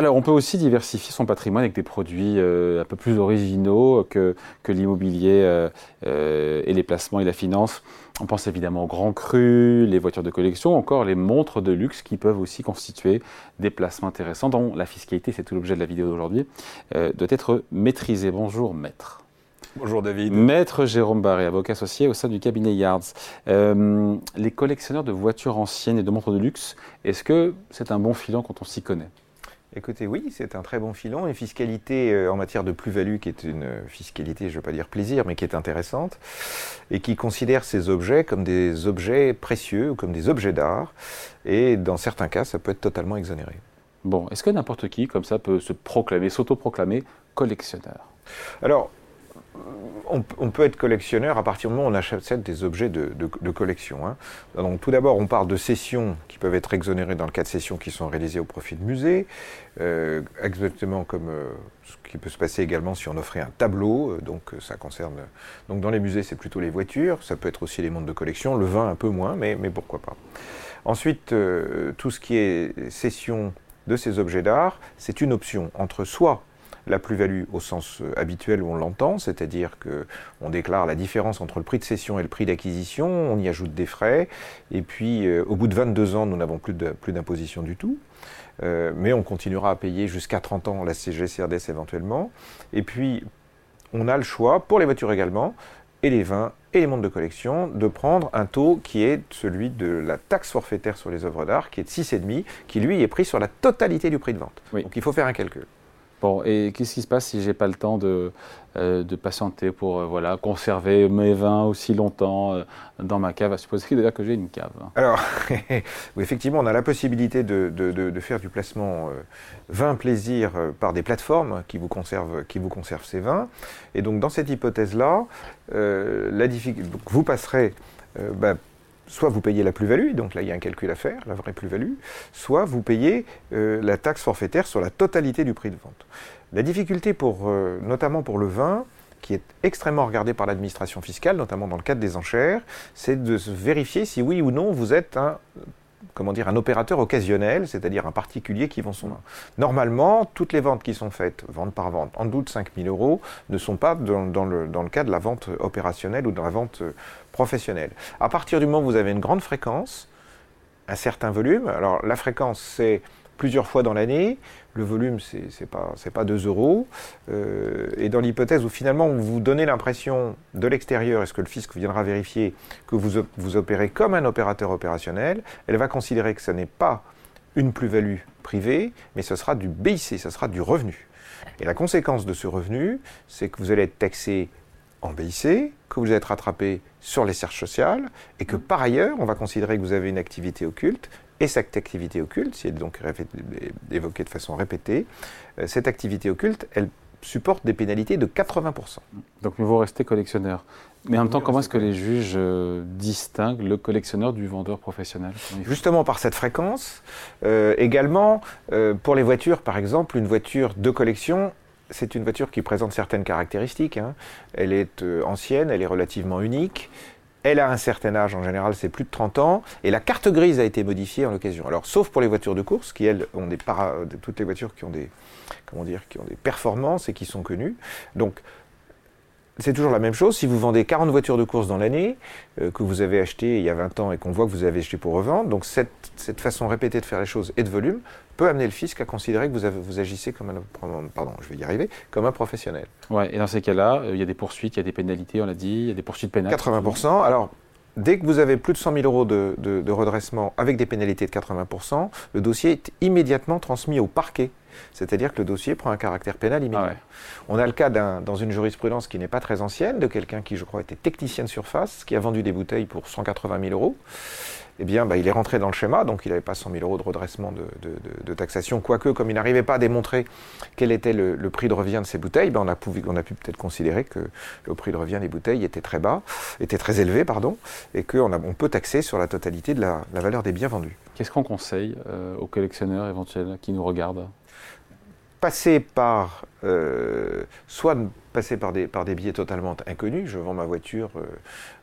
Alors, on peut aussi diversifier son patrimoine avec des produits euh, un peu plus originaux que, que l'immobilier euh, euh, et les placements et la finance. On pense évidemment aux grands crus, les voitures de collection, encore les montres de luxe qui peuvent aussi constituer des placements intéressants dont la fiscalité, c'est tout l'objet de la vidéo d'aujourd'hui, doit être maîtrisée. Bonjour maître. Bonjour David. Maître Jérôme Barré, avocat associé au sein du cabinet Yards. les collectionneurs de voitures anciennes et de montres de luxe, est-ce que c'est un bon filon quand on s'y connaît? Écoutez, oui, c'est un très bon filon. Une fiscalité euh, en matière de plus-value qui est une fiscalité, je ne veux pas dire plaisir, mais qui est intéressante, et qui considère ces objets comme des objets précieux ou comme des objets d'art. Et dans certains cas, ça peut être totalement exonéré. Bon, est-ce que n'importe qui, comme ça, peut se proclamer, s'autoproclamer collectionneur? Alors, on, peut être collectionneur à partir du moment où on achète des objets de, collection. Hein. Donc, tout d'abord, on parle de cessions qui peuvent être exonérées dans le cas de cessions qui sont réalisées au profit de musées, euh, exactement comme euh, ce qui peut se passer également si on offrait un tableau. Euh, donc, ça concerne. Donc, dans les musées, c'est plutôt les voitures. Ça peut être aussi les montres de collection. Le vin, un peu moins, mais, mais pourquoi pas. Ensuite, tout ce qui est cession de ces objets d'art, c'est une option entre soit la plus-value au sens euh, habituel où on l'entend, c'est-à-dire qu'on déclare la différence entre le prix de cession et le prix d'acquisition, on y ajoute des frais, et puis euh, au bout de 22 ans, nous n'avons plus d'imposition du tout. Euh, mais on continuera à payer jusqu'à 30 ans la CGCRDS éventuellement. Et puis, on a le choix, pour les voitures également, et les vins et les montres de collection, de prendre un taux qui est celui de la taxe forfaitaire sur les œuvres d'art, qui est de 6,5, qui lui est pris sur la totalité du prix de vente. Donc il faut faire un calcul. Bon, et qu'est-ce qui se passe si j'ai pas le temps de, euh, patienter pour euh, voilà, conserver mes vins aussi longtemps euh, dans ma cave, à supposer que j'ai une cave Alors, oui, effectivement, on a la possibilité de, de, de faire du placement vin plaisir par des plateformes qui vous, conservent, qui vous ces vins. Et donc, dans cette hypothèse-là, vous passerez bah, soit vous payez la plus-value, donc là il y a un calcul à faire, la vraie plus-value, soit vous payez euh, la taxe forfaitaire sur la totalité du prix de vente. La difficulté, pour, euh, notamment pour le vin, qui est extrêmement regardé par l'administration fiscale, notamment dans le cadre des enchères, c'est de vérifier si oui ou non vous êtes un comment dire, un opérateur occasionnel, c'est-à-dire un particulier qui vend son vin. Normalement, toutes les ventes qui sont faites, vente par vente, en doute 5 000 euros, ne sont pas dans, le, dans, le, cas de la vente opérationnelle ou de la vente professionnelle. À partir du moment où vous avez une grande fréquence, un certain volume, alors la fréquence c'est plusieurs fois dans l'année. Le volume, c'est pas, pas 2 euros. Euh, et dans l'hypothèse où finalement vous donnez l'impression de l'extérieur, est-ce que le fisc viendra vérifier que vous, opérez comme un opérateur opérationnel, elle va considérer que ce n'est pas une plus-value privée, mais ce sera du BIC, ce sera du revenu. Et la conséquence de ce revenu, c'est que vous allez être taxé en BIC, que vous allez être rattrapé sur les charges sociales, et que par ailleurs, on va considérer que vous avez une activité occulte et cette activité occulte, si elle est donc évoquée de façon répétée, euh, cette activité occulte, elle supporte des pénalités de 80%. Donc il vaut rester collectionneur. Mais en même temps, comment est-ce que les juges euh, distinguent le collectionneur du vendeur professionnel Justement par cette fréquence. Euh, également, pour les voitures, par exemple, une voiture de collection, c'est une voiture qui présente certaines caractéristiques. Hein. Elle est ancienne, elle est relativement unique, elle a un certain âge, en général c'est plus de 30 ans, et la carte grise a été modifiée en l'occasion. Alors sauf pour les voitures de course, qui elles ont des para... toutes les voitures qui ont des comment dire, qui ont des performances et qui sont connues. Donc c'est toujours la même chose. Si vous vendez 40 voitures de course dans l'année, euh, que vous avez achetées il y a 20 ans et qu'on voit que vous avez acheté pour revendre, donc cette, cette, façon répétée de faire les choses et de volume peut amener le fisc à considérer que vous, avez, vous agissez comme un, pardon, je vais y arriver, comme un professionnel. Ouais, et dans ces cas-là, euh, il y a des poursuites, il y a des pénalités, on l'a dit, il y a des poursuites pénales. 80%. Alors, Dès que vous avez plus de 100 000 euros de, de, redressement avec des pénalités de 80%, le dossier est immédiatement transmis au parquet. C'est-à-dire que le dossier prend un caractère pénal immédiat. Ah On a le cas dans une jurisprudence qui n'est pas très ancienne, de quelqu'un qui, je crois, était technicien de surface, qui a vendu des bouteilles pour 180 000 euros eh bien, bah, il est rentré dans le schéma, donc il n'avait pas 100 000 euros de redressement de, taxation, quoique, comme il n'arrivait pas à démontrer quel était le, prix de revient de ces bouteilles, ben, on, a pu, peut-être considérer que le prix de revient des bouteilles était très bas, était très élevé, pardon, et qu'on on peut taxer sur la totalité de la, valeur des biens vendus. Qu'est-ce qu'on conseille euh, aux collectionneurs éventuels qui nous regardent? Passer par, euh, soit passer par des, par des billets totalement inconnus. Je vends ma voiture euh,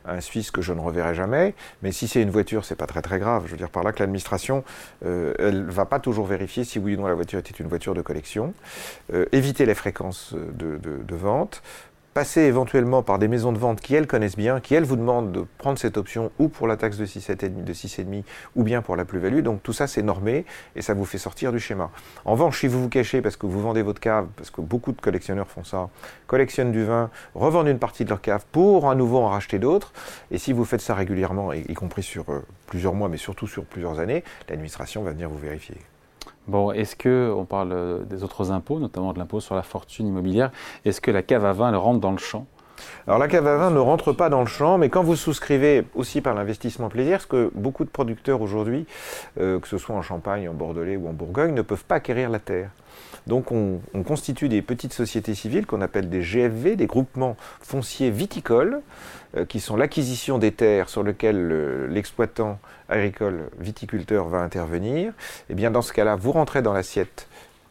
à un Suisse que je ne reverrai jamais. Mais si c'est une voiture, c'est pas très très grave. Je veux dire par là que l'administration, euh, elle va pas toujours vérifier si oui ou non la voiture était une voiture de collection. Euh, éviter les fréquences de, de, de vente passer éventuellement par des maisons de vente qui, elles, connaissent bien, qui, elles, vous demandent de prendre cette option ou pour la taxe de 6,5 de 6,5 ou bien pour la plus-value. Donc tout ça, c'est normé et ça vous fait sortir du schéma. En revanche, si vous vous cachez parce que vous vendez votre cave, parce que beaucoup de collectionneurs font ça, collectionnent du vin, revendent une partie de leur cave pour à nouveau en racheter d'autres, et si vous faites ça régulièrement, y, compris sur euh, plusieurs mois, mais surtout sur plusieurs années, l'administration va venir vous vérifier. Bon, est-ce que, on parle euh, des autres impôts, notamment de l'impôt sur la fortune immobilière, est-ce que la cave à vin elle rentre dans le champ? Alors la cave à vin ne rentre pas dans le champ, mais quand vous souscrivez aussi par l'investissement plaisir, ce que beaucoup de producteurs aujourd'hui, euh, que ce soit en Champagne, en Bordelais ou en Bourgogne, ne peuvent pas acquérir la terre. Donc on, constitue des petites sociétés civiles qu'on appelle des GFV, des groupements fonciers viticoles, euh, qui sont l'acquisition des terres sur lesquelles l'exploitant agricole viticulteur va intervenir. Et eh bien dans ce cas-là, vous rentrez dans l'assiette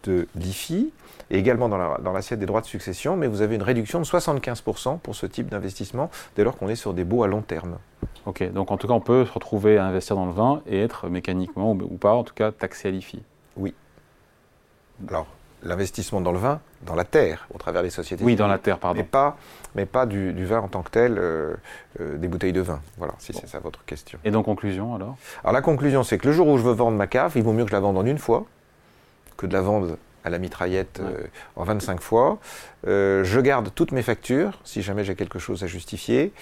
de l'IFI et également dans l'assiette des droits de succession, mais vous avez une réduction de 75% pour ce type d'investissement dès lors qu'on est sur des baux à long terme. Ok, donc en tout cas on peut se retrouver à investir dans le vin et être mécaniquement ou pas en tout cas taxé à l'IFI. Oui. Alors, l'investissement dans le vin, dans la terre, au travers des sociétés. Oui, dans la terre, pardon. Mais pas, mais pas du, vin en tant que tel, euh, euh, des bouteilles de vin. Voilà, si c'est ça votre question. Et donc, conclusion alors? Alors, la conclusion, c'est que le jour où je veux vendre ma cave, il vaut mieux que je la vende en une fois que de la vendre à la mitraillette euh, en 25 fois. je garde toutes mes factures, si jamais j'ai quelque chose à justifier.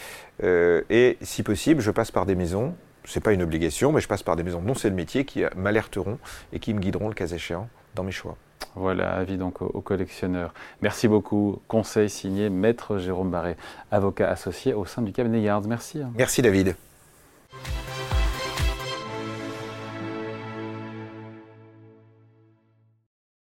et si possible, je passe par des maisons. Ce n'est pas une obligation, mais je passe par des maisons dont c'est le métier qui m'alerteront et qui me guideront le cas échéant dans mes choix. Voilà, avis donc aux, collectionneurs. Merci beaucoup. Conseil signé Maître Jérôme Barré, avocat associé au sein du cabinet Yards. Merci. Merci David.